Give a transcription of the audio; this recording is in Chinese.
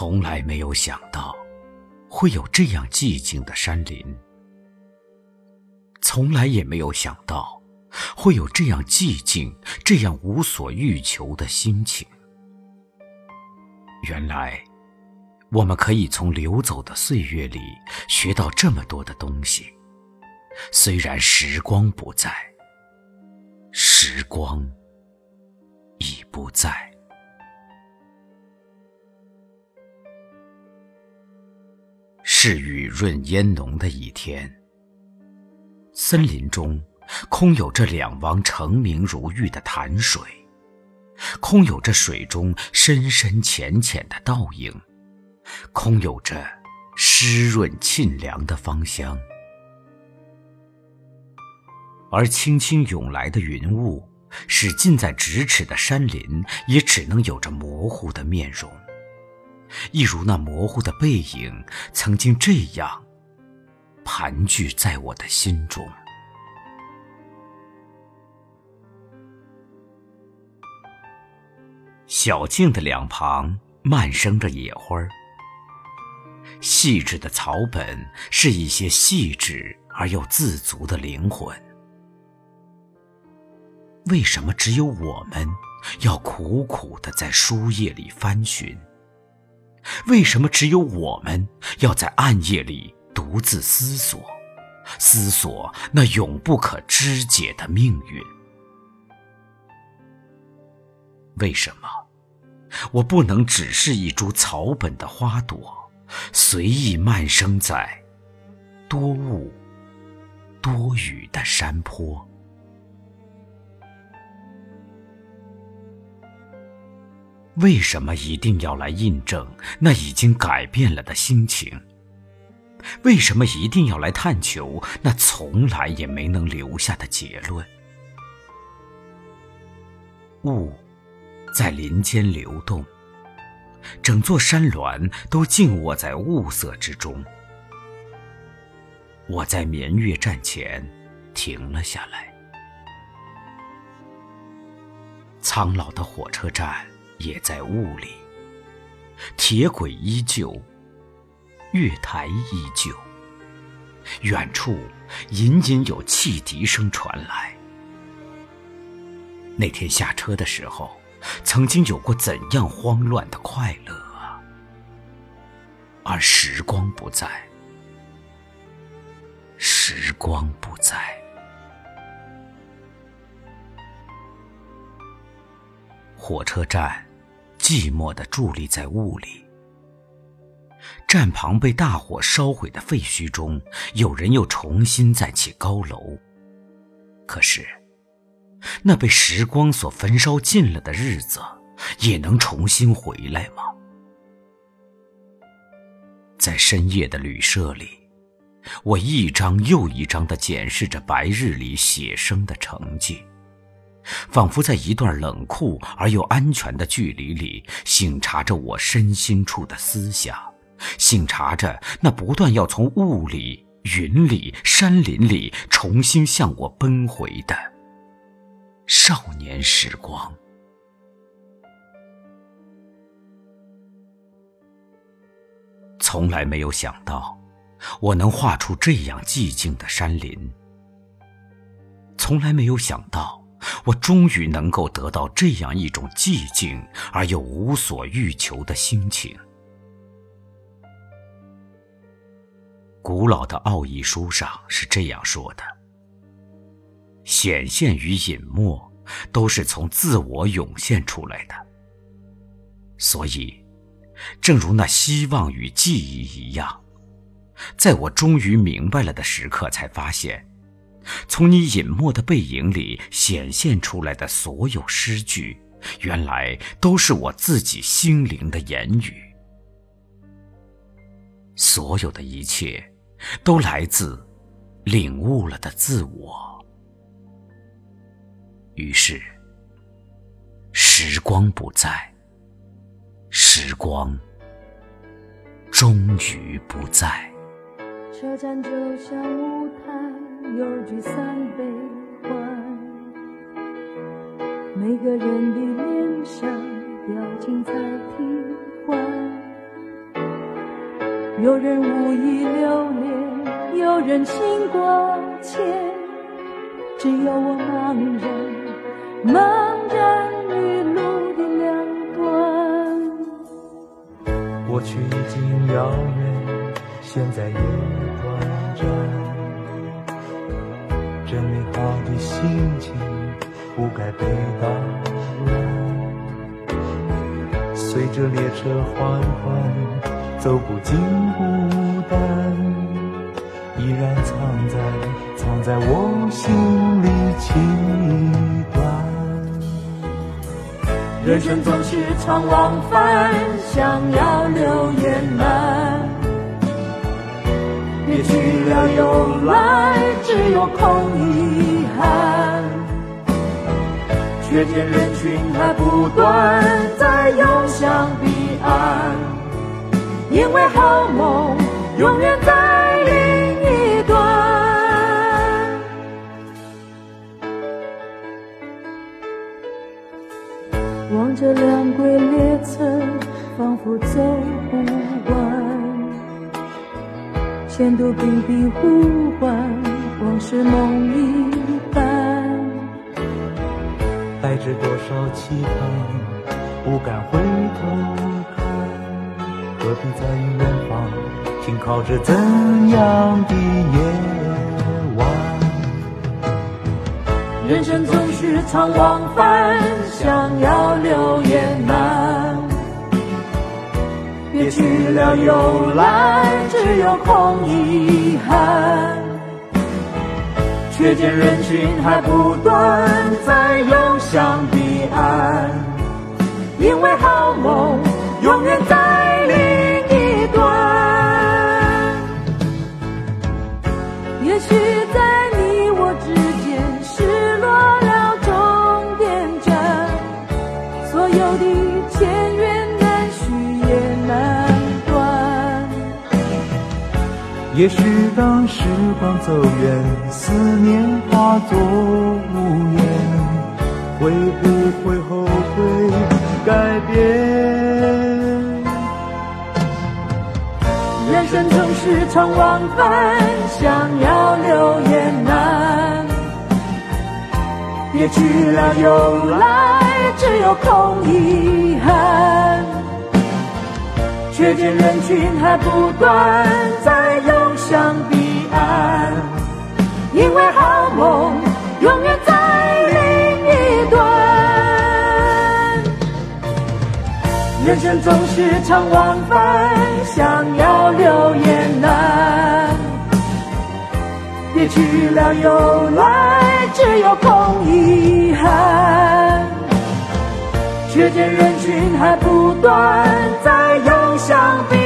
从来没有想到，会有这样寂静的山林。从来也没有想到，会有这样寂静、这样无所欲求的心情。原来，我们可以从流走的岁月里学到这么多的东西。虽然时光不在，时光已不在。是雨润烟浓的一天，森林中空有着两汪澄明如玉的潭水，空有着水中深深浅浅的倒影，空有着湿润沁凉的芳香。而轻轻涌来的云雾，使近在咫尺的山林也只能有着模糊的面容。一如那模糊的背影，曾经这样盘踞在我的心中。小径的两旁漫生着野花细致的草本是一些细致而又自足的灵魂。为什么只有我们要苦苦的在书页里翻寻？为什么只有我们要在暗夜里独自思索，思索那永不可肢解的命运？为什么我不能只是一株草本的花朵，随意漫生在多雾多雨的山坡？为什么一定要来印证那已经改变了的心情？为什么一定要来探求那从来也没能留下的结论？雾在林间流动，整座山峦都静卧在雾色之中。我在绵月站前停了下来，苍老的火车站。也在雾里，铁轨依旧，月台依旧，远处隐隐有汽笛声传来。那天下车的时候，曾经有过怎样慌乱的快乐啊！而时光不在，时光不在。火车站。寂寞地伫立在雾里，站旁被大火烧毁的废墟中，有人又重新再起高楼。可是，那被时光所焚烧尽了的日子，也能重新回来吗？在深夜的旅社里，我一张又一张地检视着白日里写生的成绩。仿佛在一段冷酷而又安全的距离里，醒察着我身心处的思想，醒察着那不断要从雾里、云里、山林里重新向我奔回的少年时光。从来没有想到，我能画出这样寂静的山林。从来没有想到。我终于能够得到这样一种寂静而又无所欲求的心情。古老的奥义书上是这样说的：显现与隐没都是从自我涌现出来的。所以，正如那希望与记忆一样，在我终于明白了的时刻，才发现。从你隐没的背影里显现出来的所有诗句，原来都是我自己心灵的言语。所有的一切，都来自领悟了的自我。于是，时光不在，时光终于不在。车站就像舞。有聚散悲欢，每个人的脸上表情在替换，有人无意留恋，有人心挂牵，只有我茫然，茫然于路的两端。过去已经遥远，现在也短暂。这美好的心情不该被打乱。随着列车缓缓。走不尽孤单，依然藏在藏在我心里情段。人生总是常往返，想要留言难，别去了又来，只有空遗憾。却见人群还不断，在涌向彼岸。因为好梦永远在另一端，望着两轨列车，仿佛走前途频频呼唤，往事梦一般，带着多少期盼，不敢回头看。何必在意远方停靠着怎样的夜晚？人生总是常往返，想要留也难。别去了又来，只空遗憾。却见人群还不断在涌向彼岸，因为好梦永远在另一端。也许在也许当时光走远，思念化作无言，会不会后悔改变？人生总是常往返，想要留也难。别去了又来，只有空遗憾。却见人群还不断在向彼岸，因为好梦永远在另一端。人生总是常往返，想要留也难。别去了又来，只有空遗憾。却见人群还不断在涌向彼